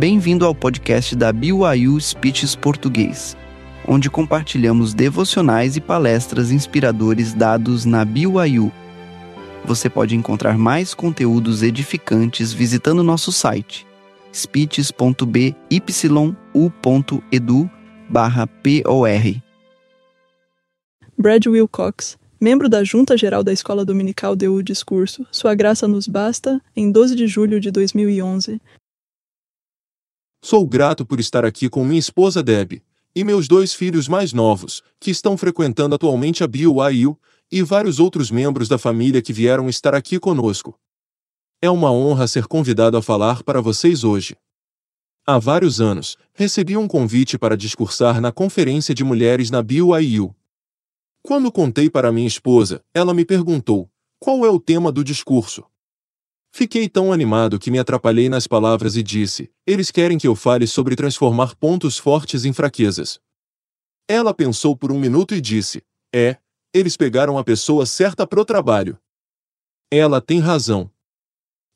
Bem-vindo ao podcast da BYU Speeches Português, onde compartilhamos devocionais e palestras inspiradores dados na BYU. Você pode encontrar mais conteúdos edificantes visitando nosso site speeches.byu.edu por. Brad Wilcox, membro da Junta Geral da Escola Dominical deu o discurso Sua Graça Nos Basta, em 12 de julho de 2011. Sou grato por estar aqui com minha esposa Deb e meus dois filhos mais novos, que estão frequentando atualmente a BYU, e vários outros membros da família que vieram estar aqui conosco. É uma honra ser convidado a falar para vocês hoje. Há vários anos, recebi um convite para discursar na Conferência de Mulheres na BYU. Quando contei para minha esposa, ela me perguntou: qual é o tema do discurso? Fiquei tão animado que me atrapalhei nas palavras e disse: Eles querem que eu fale sobre transformar pontos fortes em fraquezas. Ela pensou por um minuto e disse: É, eles pegaram a pessoa certa pro trabalho. Ela tem razão.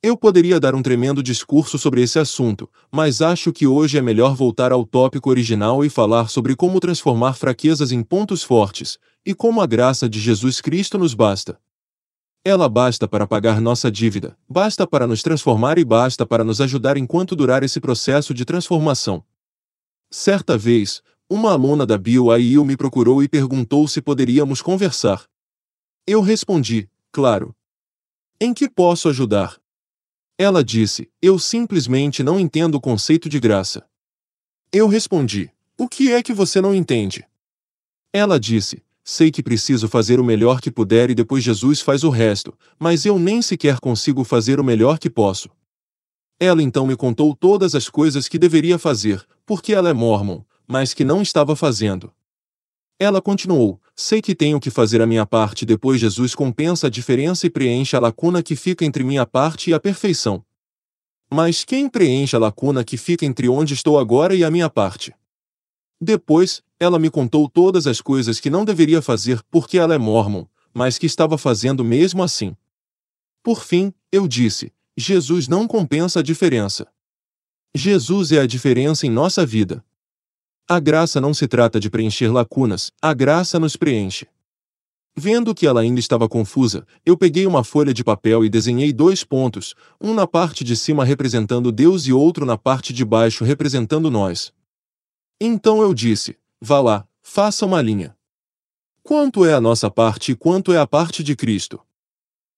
Eu poderia dar um tremendo discurso sobre esse assunto, mas acho que hoje é melhor voltar ao tópico original e falar sobre como transformar fraquezas em pontos fortes, e como a graça de Jesus Cristo nos basta. Ela basta para pagar nossa dívida, basta para nos transformar e basta para nos ajudar enquanto durar esse processo de transformação. Certa vez, uma aluna da BYU me procurou e perguntou se poderíamos conversar. Eu respondi, claro. Em que posso ajudar? Ela disse, eu simplesmente não entendo o conceito de graça. Eu respondi, o que é que você não entende? Ela disse, sei que preciso fazer o melhor que puder e depois Jesus faz o resto, mas eu nem sequer consigo fazer o melhor que posso. Ela então me contou todas as coisas que deveria fazer, porque ela é mormon, mas que não estava fazendo. Ela continuou: Sei que tenho que fazer a minha parte depois Jesus compensa a diferença e preenche a lacuna que fica entre minha parte e a perfeição. Mas quem preenche a lacuna que fica entre onde estou agora e a minha parte? Depois, ela me contou todas as coisas que não deveria fazer porque ela é mormon, mas que estava fazendo mesmo assim. Por fim, eu disse: Jesus não compensa a diferença. Jesus é a diferença em nossa vida. A graça não se trata de preencher lacunas, a graça nos preenche. Vendo que ela ainda estava confusa, eu peguei uma folha de papel e desenhei dois pontos, um na parte de cima representando Deus e outro na parte de baixo representando nós. Então eu disse: Vá lá, faça uma linha. Quanto é a nossa parte e quanto é a parte de Cristo?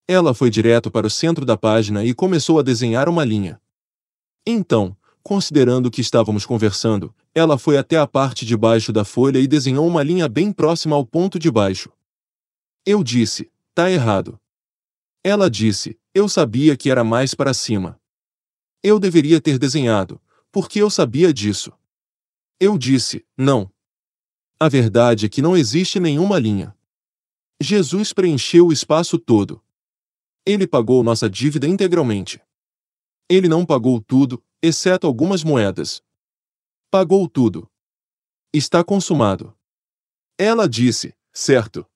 Ela foi direto para o centro da página e começou a desenhar uma linha. Então, considerando que estávamos conversando, ela foi até a parte de baixo da folha e desenhou uma linha bem próxima ao ponto de baixo. Eu disse: tá errado. Ela disse: eu sabia que era mais para cima. Eu deveria ter desenhado, porque eu sabia disso. Eu disse: não, a verdade é que não existe nenhuma linha. Jesus preencheu o espaço todo. Ele pagou nossa dívida integralmente. Ele não pagou tudo, exceto algumas moedas. Pagou tudo. Está consumado. Ela disse: Certo.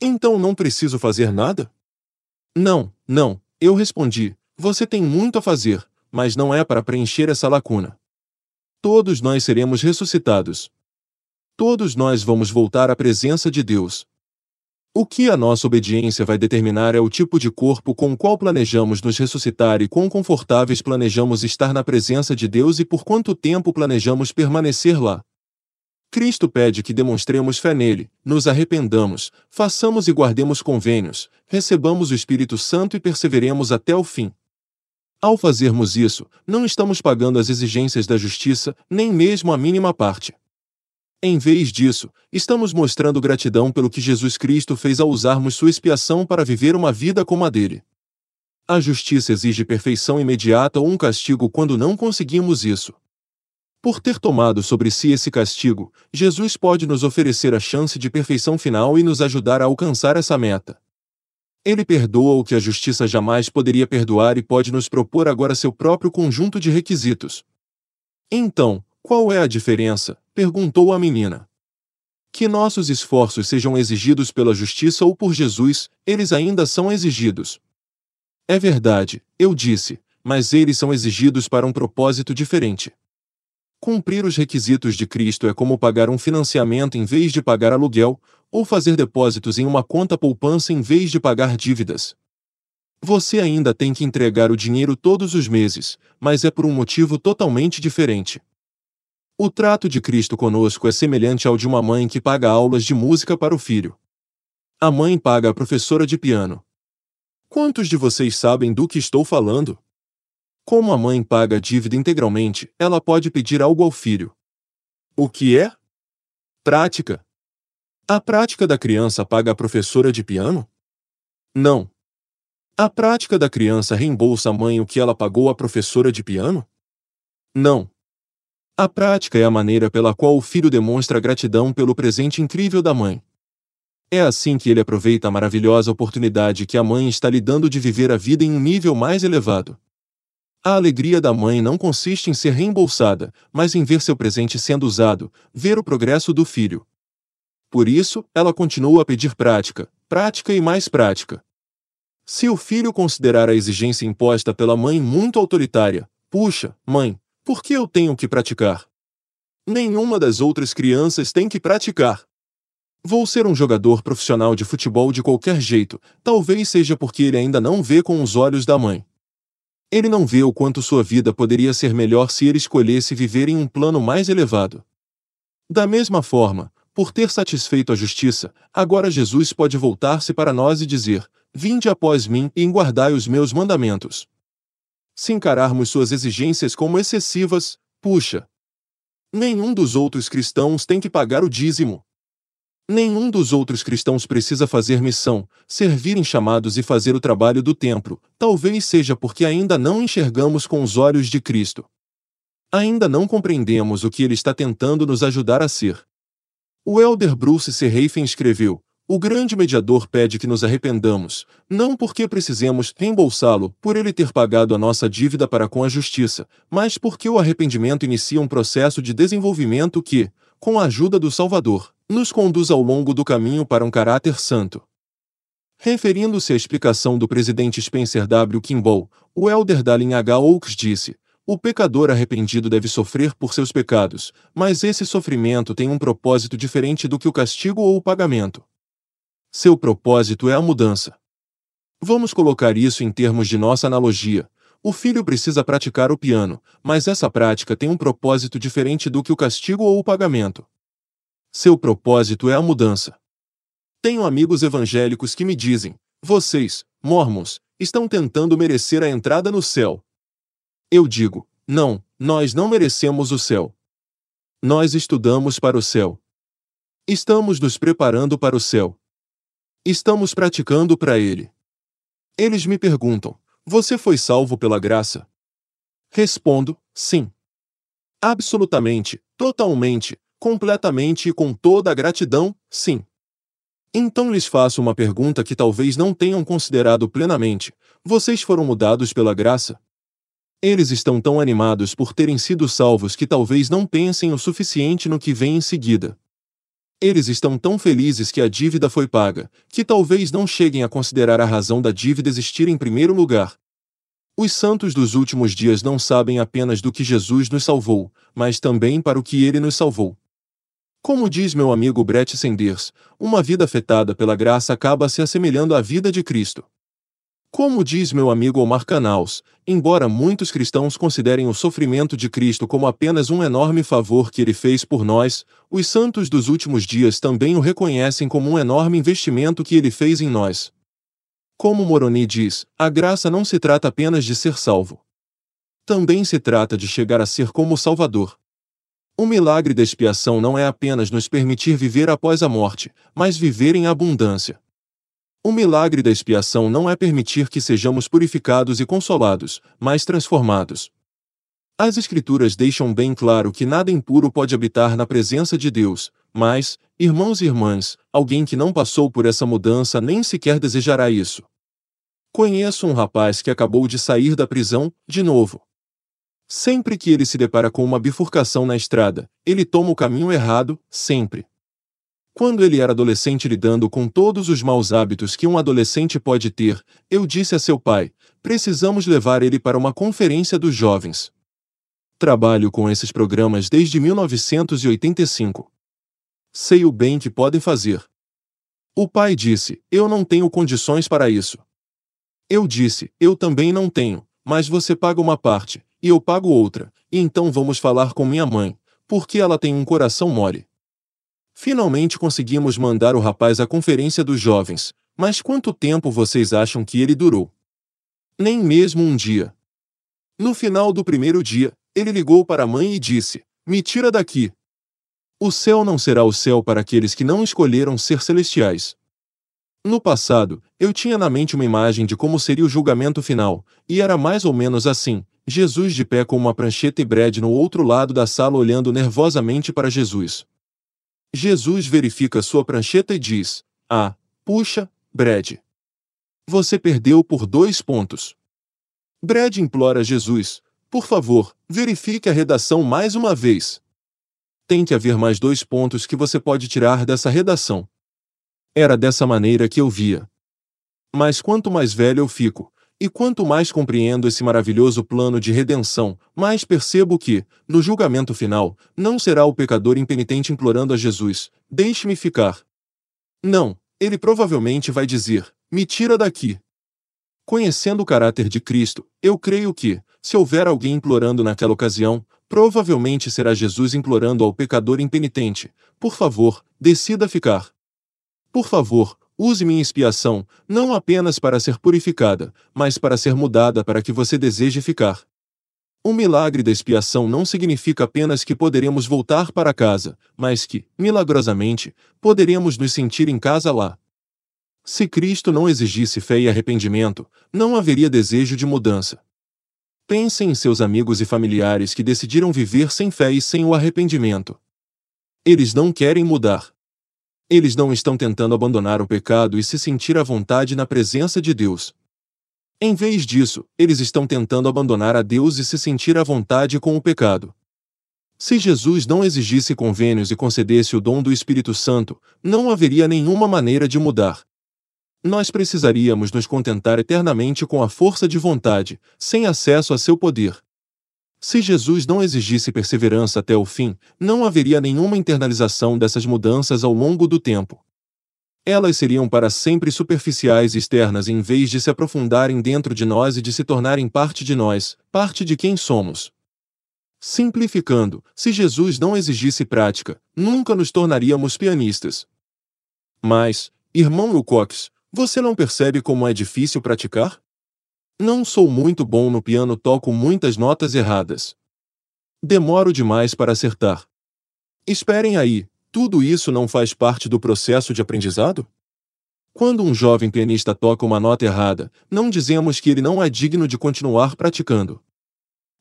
Então não preciso fazer nada? Não, não, eu respondi: Você tem muito a fazer, mas não é para preencher essa lacuna. Todos nós seremos ressuscitados. Todos nós vamos voltar à presença de Deus. O que a nossa obediência vai determinar é o tipo de corpo com o qual planejamos nos ressuscitar e quão confortáveis planejamos estar na presença de Deus e por quanto tempo planejamos permanecer lá. Cristo pede que demonstremos fé nele, nos arrependamos, façamos e guardemos convênios, recebamos o Espírito Santo e perseveremos até o fim. Ao fazermos isso, não estamos pagando as exigências da justiça, nem mesmo a mínima parte. Em vez disso, estamos mostrando gratidão pelo que Jesus Cristo fez ao usarmos sua expiação para viver uma vida como a dele. A justiça exige perfeição imediata ou um castigo quando não conseguimos isso. Por ter tomado sobre si esse castigo, Jesus pode nos oferecer a chance de perfeição final e nos ajudar a alcançar essa meta. Ele perdoa o que a justiça jamais poderia perdoar e pode nos propor agora seu próprio conjunto de requisitos. Então, qual é a diferença? Perguntou a menina. Que nossos esforços sejam exigidos pela justiça ou por Jesus, eles ainda são exigidos. É verdade, eu disse. mas eles são exigidos para um propósito diferente. Cumprir os requisitos de Cristo é como pagar um financiamento em vez de pagar aluguel, ou fazer depósitos em uma conta poupança em vez de pagar dívidas. Você ainda tem que entregar o dinheiro todos os meses, mas é por um motivo totalmente diferente. O trato de Cristo conosco é semelhante ao de uma mãe que paga aulas de música para o filho. A mãe paga a professora de piano. Quantos de vocês sabem do que estou falando? Como a mãe paga a dívida integralmente, ela pode pedir algo ao filho. O que é? Prática. A prática da criança paga a professora de piano? Não. A prática da criança reembolsa a mãe o que ela pagou à professora de piano? Não. A prática é a maneira pela qual o filho demonstra gratidão pelo presente incrível da mãe. É assim que ele aproveita a maravilhosa oportunidade que a mãe está lhe dando de viver a vida em um nível mais elevado. A alegria da mãe não consiste em ser reembolsada, mas em ver seu presente sendo usado, ver o progresso do filho. Por isso, ela continua a pedir prática, prática e mais prática. Se o filho considerar a exigência imposta pela mãe muito autoritária, puxa, mãe, por que eu tenho que praticar? Nenhuma das outras crianças tem que praticar. Vou ser um jogador profissional de futebol de qualquer jeito, talvez seja porque ele ainda não vê com os olhos da mãe. Ele não vê o quanto sua vida poderia ser melhor se ele escolhesse viver em um plano mais elevado. Da mesma forma, por ter satisfeito a justiça, agora Jesus pode voltar-se para nós e dizer: Vinde após mim e guardai os meus mandamentos. Se encararmos suas exigências como excessivas, puxa! Nenhum dos outros cristãos tem que pagar o dízimo. Nenhum dos outros cristãos precisa fazer missão, servir em chamados e fazer o trabalho do templo, talvez seja porque ainda não enxergamos com os olhos de Cristo. Ainda não compreendemos o que ele está tentando nos ajudar a ser. O elder Bruce C. Reifen escreveu: O grande mediador pede que nos arrependamos, não porque precisemos reembolsá-lo por ele ter pagado a nossa dívida para com a justiça, mas porque o arrependimento inicia um processo de desenvolvimento que, com a ajuda do Salvador, nos conduz ao longo do caminho para um caráter santo. Referindo-se à explicação do presidente Spencer W. Kimball, o elder Dallin H. Oaks disse: o pecador arrependido deve sofrer por seus pecados, mas esse sofrimento tem um propósito diferente do que o castigo ou o pagamento. Seu propósito é a mudança. Vamos colocar isso em termos de nossa analogia. O filho precisa praticar o piano, mas essa prática tem um propósito diferente do que o castigo ou o pagamento. Seu propósito é a mudança. Tenho amigos evangélicos que me dizem: vocês, mormons, estão tentando merecer a entrada no céu, eu digo: não, nós não merecemos o céu. Nós estudamos para o céu. Estamos nos preparando para o céu. Estamos praticando para ele. Eles me perguntam: Você foi salvo pela graça? Respondo: Sim. Absolutamente, totalmente, completamente e com toda a gratidão, sim. Então lhes faço uma pergunta que talvez não tenham considerado plenamente: Vocês foram mudados pela graça? Eles estão tão animados por terem sido salvos que talvez não pensem o suficiente no que vem em seguida. Eles estão tão felizes que a dívida foi paga, que talvez não cheguem a considerar a razão da dívida existir em primeiro lugar. Os santos dos últimos dias não sabem apenas do que Jesus nos salvou, mas também para o que ele nos salvou. Como diz meu amigo Brett Sanders, uma vida afetada pela graça acaba se assemelhando à vida de Cristo. Como diz meu amigo Omar Canals, embora muitos cristãos considerem o sofrimento de Cristo como apenas um enorme favor que ele fez por nós, os santos dos últimos dias também o reconhecem como um enorme investimento que ele fez em nós. Como Moroni diz, a graça não se trata apenas de ser salvo. Também se trata de chegar a ser como o Salvador. O milagre da expiação não é apenas nos permitir viver após a morte, mas viver em abundância. O milagre da expiação não é permitir que sejamos purificados e consolados, mas transformados. As Escrituras deixam bem claro que nada impuro pode habitar na presença de Deus, mas, irmãos e irmãs, alguém que não passou por essa mudança nem sequer desejará isso. Conheço um rapaz que acabou de sair da prisão, de novo. Sempre que ele se depara com uma bifurcação na estrada, ele toma o caminho errado, sempre. Quando ele era adolescente lidando com todos os maus hábitos que um adolescente pode ter, eu disse a seu pai: precisamos levar ele para uma conferência dos jovens. Trabalho com esses programas desde 1985. Sei o bem que podem fazer. O pai disse: Eu não tenho condições para isso. Eu disse: Eu também não tenho, mas você paga uma parte, e eu pago outra, e então vamos falar com minha mãe, porque ela tem um coração mole. Finalmente conseguimos mandar o rapaz à conferência dos jovens, mas quanto tempo vocês acham que ele durou? Nem mesmo um dia. No final do primeiro dia, ele ligou para a mãe e disse: Me tira daqui, o céu não será o céu para aqueles que não escolheram ser celestiais. No passado, eu tinha na mente uma imagem de como seria o julgamento final, e era mais ou menos assim: Jesus de pé com uma prancheta e Brad no outro lado da sala olhando nervosamente para Jesus. Jesus verifica sua prancheta e diz: Ah, puxa, Brad. Você perdeu por dois pontos. Brad implora Jesus: Por favor, verifique a redação mais uma vez tem que haver mais dois pontos que você pode tirar dessa redação. Era dessa maneira que eu via. Mas quanto mais velho eu fico, e quanto mais compreendo esse maravilhoso plano de redenção, mais percebo que, no julgamento final, não será o pecador impenitente implorando a Jesus: Deixe-me ficar. Não, ele provavelmente vai dizer: Me tira daqui. Conhecendo o caráter de Cristo, eu creio que, se houver alguém implorando naquela ocasião, Provavelmente será Jesus implorando ao pecador impenitente: Por favor, decida ficar. Por favor, use minha expiação, não apenas para ser purificada, mas para ser mudada para que você deseje ficar. O milagre da expiação não significa apenas que poderemos voltar para casa, mas que, milagrosamente, poderemos nos sentir em casa lá. Se Cristo não exigisse fé e arrependimento, não haveria desejo de mudança. Pensem em seus amigos e familiares que decidiram viver sem fé e sem o arrependimento. Eles não querem mudar. Eles não estão tentando abandonar o pecado e se sentir à vontade na presença de Deus. Em vez disso, eles estão tentando abandonar a Deus e se sentir à vontade com o pecado. Se Jesus não exigisse convênios e concedesse o dom do Espírito Santo, não haveria nenhuma maneira de mudar nós precisaríamos nos contentar eternamente com a força de vontade, sem acesso a seu poder. Se Jesus não exigisse perseverança até o fim, não haveria nenhuma internalização dessas mudanças ao longo do tempo. Elas seriam para sempre superficiais e externas em vez de se aprofundarem dentro de nós e de se tornarem parte de nós, parte de quem somos. Simplificando, se Jesus não exigisse prática, nunca nos tornaríamos pianistas. Mas, irmão Wilcox, você não percebe como é difícil praticar? Não sou muito bom no piano, toco muitas notas erradas. Demoro demais para acertar. Esperem aí, tudo isso não faz parte do processo de aprendizado? Quando um jovem pianista toca uma nota errada, não dizemos que ele não é digno de continuar praticando.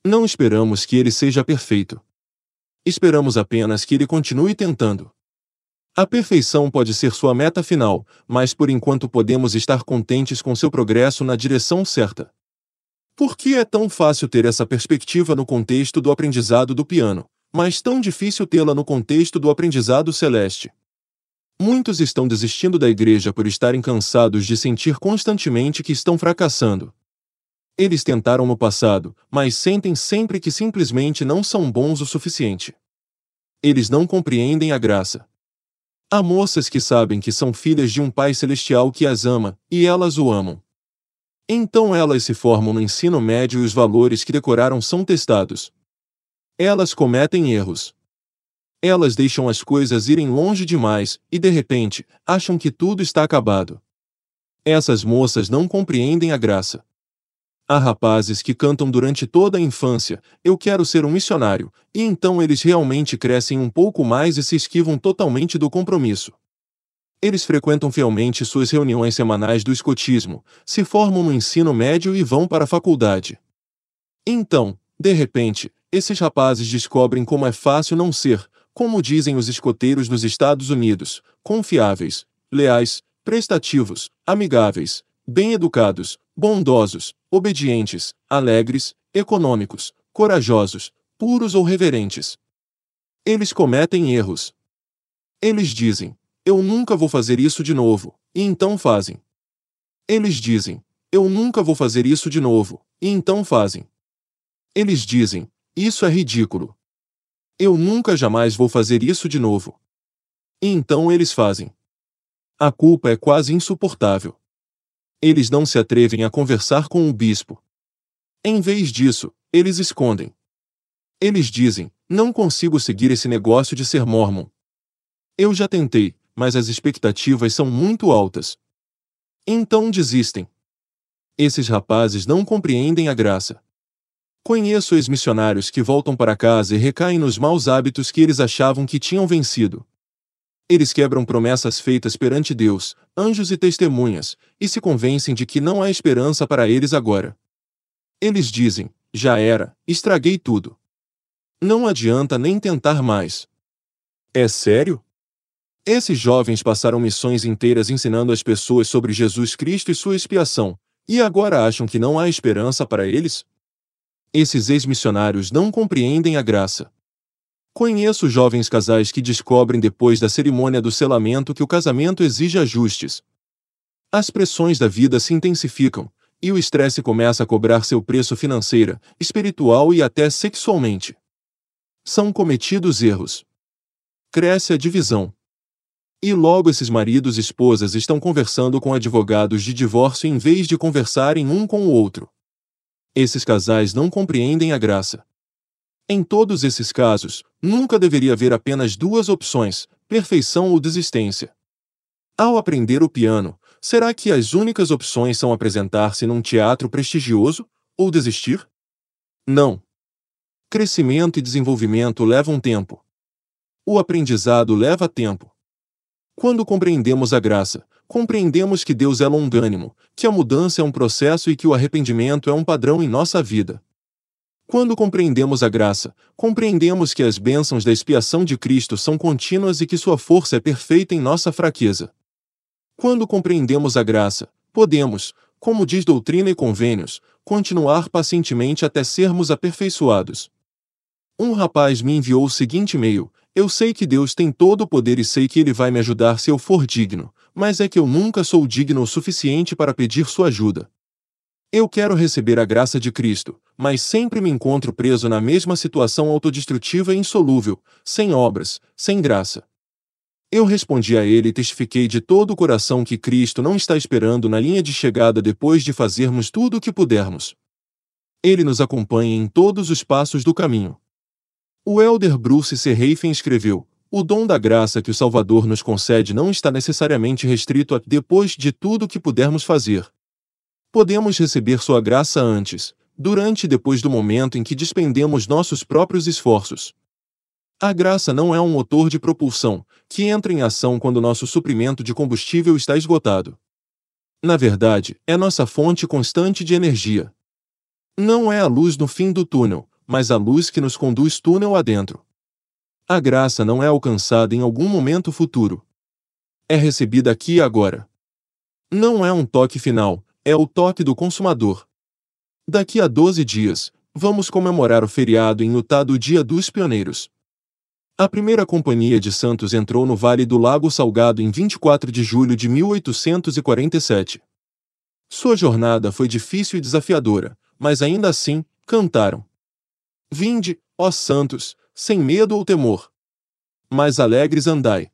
Não esperamos que ele seja perfeito. Esperamos apenas que ele continue tentando. A perfeição pode ser sua meta final, mas por enquanto podemos estar contentes com seu progresso na direção certa. Por que é tão fácil ter essa perspectiva no contexto do aprendizado do piano, mas tão difícil tê-la no contexto do aprendizado celeste? Muitos estão desistindo da igreja por estarem cansados de sentir constantemente que estão fracassando. Eles tentaram no passado, mas sentem sempre que simplesmente não são bons o suficiente. Eles não compreendem a graça. Há moças que sabem que são filhas de um Pai Celestial que as ama, e elas o amam. Então elas se formam no ensino médio e os valores que decoraram são testados. Elas cometem erros. Elas deixam as coisas irem longe demais e, de repente, acham que tudo está acabado. Essas moças não compreendem a graça. Há rapazes que cantam durante toda a infância: Eu quero ser um missionário, e então eles realmente crescem um pouco mais e se esquivam totalmente do compromisso. Eles frequentam fielmente suas reuniões semanais do escotismo, se formam no ensino médio e vão para a faculdade. Então, de repente, esses rapazes descobrem como é fácil não ser, como dizem os escoteiros nos Estados Unidos, confiáveis, leais, prestativos, amigáveis, bem-educados, bondosos, obedientes, alegres, econômicos, corajosos, puros ou reverentes. Eles cometem erros. Eles dizem: Eu nunca vou fazer isso de novo, e então fazem. Eles dizem: Eu nunca vou fazer isso de novo, e então fazem. Eles dizem: Isso é ridículo. Eu nunca jamais vou fazer isso de novo. E então eles fazem. A culpa é quase insuportável. Eles não se atrevem a conversar com o bispo. Em vez disso, eles escondem. Eles dizem: Não consigo seguir esse negócio de ser mormon. Eu já tentei, mas as expectativas são muito altas. Então desistem. Esses rapazes não compreendem a graça. Conheço ex-missionários que voltam para casa e recaem nos maus hábitos que eles achavam que tinham vencido. Eles quebram promessas feitas perante Deus, anjos e testemunhas, e se convencem de que não há esperança para eles agora. Eles dizem: já era, estraguei tudo. Não adianta nem tentar mais. É sério? Esses jovens passaram missões inteiras ensinando as pessoas sobre Jesus Cristo e sua expiação, e agora acham que não há esperança para eles? Esses ex-missionários não compreendem a graça. Conheço jovens casais que descobrem depois da cerimônia do selamento que o casamento exige ajustes. As pressões da vida se intensificam, e o estresse começa a cobrar seu preço financeira, espiritual e até sexualmente. São cometidos erros. Cresce a divisão. E logo esses maridos e esposas estão conversando com advogados de divórcio em vez de conversarem um com o outro. Esses casais não compreendem a graça. Em todos esses casos, nunca deveria haver apenas duas opções: perfeição ou desistência. Ao aprender o piano, será que as únicas opções são apresentar-se num teatro prestigioso ou desistir? Não. Crescimento e desenvolvimento levam tempo. O aprendizado leva tempo. Quando compreendemos a graça, compreendemos que Deus é longânimo, que a mudança é um processo e que o arrependimento é um padrão em nossa vida. Quando compreendemos a graça, compreendemos que as bênçãos da expiação de Cristo são contínuas e que sua força é perfeita em nossa fraqueza. Quando compreendemos a graça, podemos, como diz doutrina e convênios, continuar pacientemente até sermos aperfeiçoados. Um rapaz me enviou o seguinte e-mail: Eu sei que Deus tem todo o poder e sei que Ele vai me ajudar se eu for digno, mas é que eu nunca sou digno o suficiente para pedir sua ajuda. Eu quero receber a graça de Cristo, mas sempre me encontro preso na mesma situação autodestrutiva e insolúvel, sem obras, sem graça. Eu respondi a ele e testifiquei de todo o coração que Cristo não está esperando na linha de chegada depois de fazermos tudo o que pudermos. Ele nos acompanha em todos os passos do caminho. O elder Bruce C. Reifen escreveu: O dom da graça que o Salvador nos concede não está necessariamente restrito a depois de tudo o que pudermos fazer. Podemos receber sua graça antes, durante e depois do momento em que despendemos nossos próprios esforços. A graça não é um motor de propulsão, que entra em ação quando nosso suprimento de combustível está esgotado. Na verdade, é nossa fonte constante de energia. Não é a luz no fim do túnel, mas a luz que nos conduz túnel adentro. A graça não é alcançada em algum momento futuro. É recebida aqui e agora. Não é um toque final, é o toque do consumador. Daqui a 12 dias, vamos comemorar o feriado em Utah do Dia dos Pioneiros. A primeira companhia de Santos entrou no Vale do Lago Salgado em 24 de julho de 1847. Sua jornada foi difícil e desafiadora, mas ainda assim, cantaram. Vinde, ó Santos, sem medo ou temor. Mais alegres andai.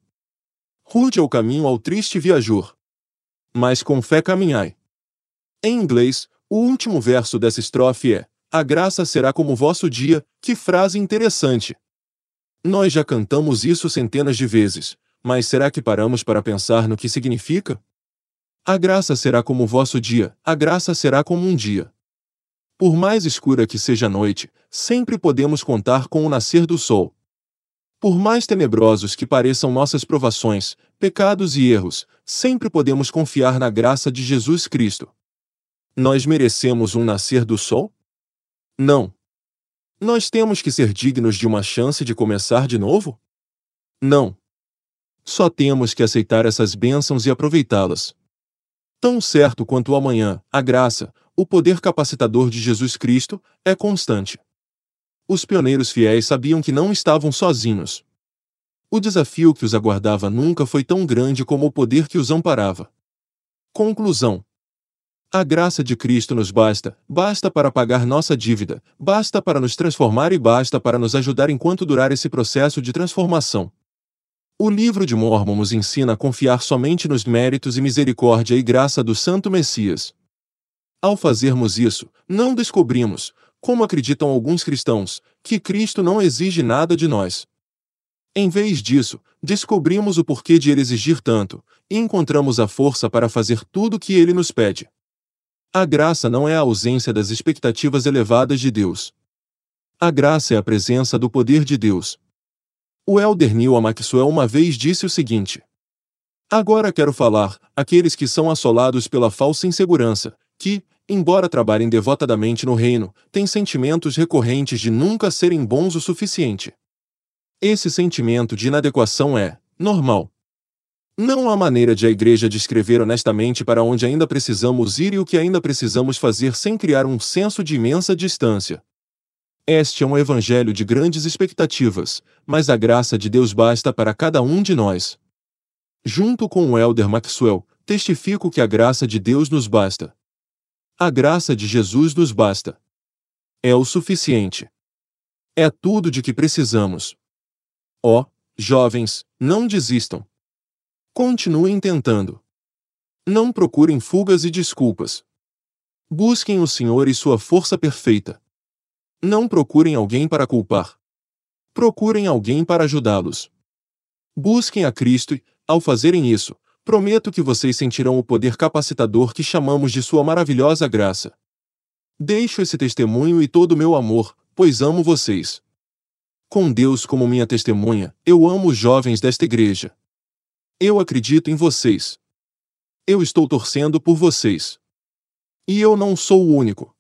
Rude é o caminho ao triste viajor. Mas com fé caminhai. Em inglês, o último verso dessa estrofe é: A graça será como vosso dia. Que frase interessante! Nós já cantamos isso centenas de vezes, mas será que paramos para pensar no que significa? A graça será como vosso dia, a graça será como um dia. Por mais escura que seja a noite, sempre podemos contar com o nascer do sol. Por mais tenebrosos que pareçam nossas provações, pecados e erros, sempre podemos confiar na graça de Jesus Cristo. Nós merecemos um nascer do sol? Não. Nós temos que ser dignos de uma chance de começar de novo? Não. Só temos que aceitar essas bênçãos e aproveitá-las. Tão certo quanto o amanhã, a graça, o poder capacitador de Jesus Cristo, é constante. Os pioneiros fiéis sabiam que não estavam sozinhos. O desafio que os aguardava nunca foi tão grande como o poder que os amparava. Conclusão: A graça de Cristo nos basta, basta para pagar nossa dívida, basta para nos transformar e basta para nos ajudar enquanto durar esse processo de transformação. O livro de Mormon nos ensina a confiar somente nos méritos e misericórdia e graça do Santo Messias. Ao fazermos isso, não descobrimos, como acreditam alguns cristãos, que Cristo não exige nada de nós. Em vez disso, descobrimos o porquê de ele exigir tanto, e encontramos a força para fazer tudo o que ele nos pede. A graça não é a ausência das expectativas elevadas de Deus. A graça é a presença do poder de Deus. O elder Neil Maxwell uma vez disse o seguinte: Agora quero falar, aqueles que são assolados pela falsa insegurança, que, embora trabalhem devotadamente no reino, têm sentimentos recorrentes de nunca serem bons o suficiente. Esse sentimento de inadequação é normal. Não há maneira de a igreja descrever honestamente para onde ainda precisamos ir e o que ainda precisamos fazer sem criar um senso de imensa distância. Este é um evangelho de grandes expectativas, mas a graça de Deus basta para cada um de nós. Junto com o elder Maxwell, testifico que a graça de Deus nos basta. A graça de Jesus nos basta. É o suficiente. É tudo de que precisamos. Ó, oh, jovens, não desistam. Continuem tentando. Não procurem fugas e desculpas. Busquem o Senhor e sua força perfeita. Não procurem alguém para culpar. Procurem alguém para ajudá-los. Busquem a Cristo e, ao fazerem isso, prometo que vocês sentirão o poder capacitador que chamamos de Sua maravilhosa graça. Deixo esse testemunho e todo o meu amor, pois amo vocês. Com Deus como minha testemunha, eu amo os jovens desta igreja. Eu acredito em vocês. Eu estou torcendo por vocês. E eu não sou o único.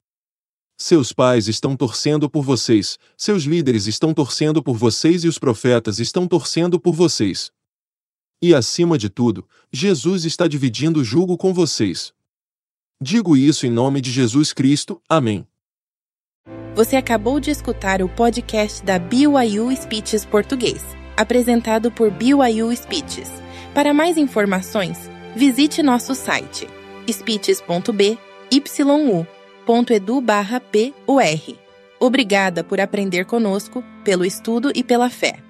Seus pais estão torcendo por vocês, seus líderes estão torcendo por vocês e os profetas estão torcendo por vocês. E acima de tudo, Jesus está dividindo o jugo com vocês. Digo isso em nome de Jesus Cristo. Amém. Você acabou de escutar o podcast da BYU Speeches Português, apresentado por BYU Speeches. Para mais informações, visite nosso site speeches.byu.edu/bur. Obrigada por aprender conosco, pelo estudo e pela fé.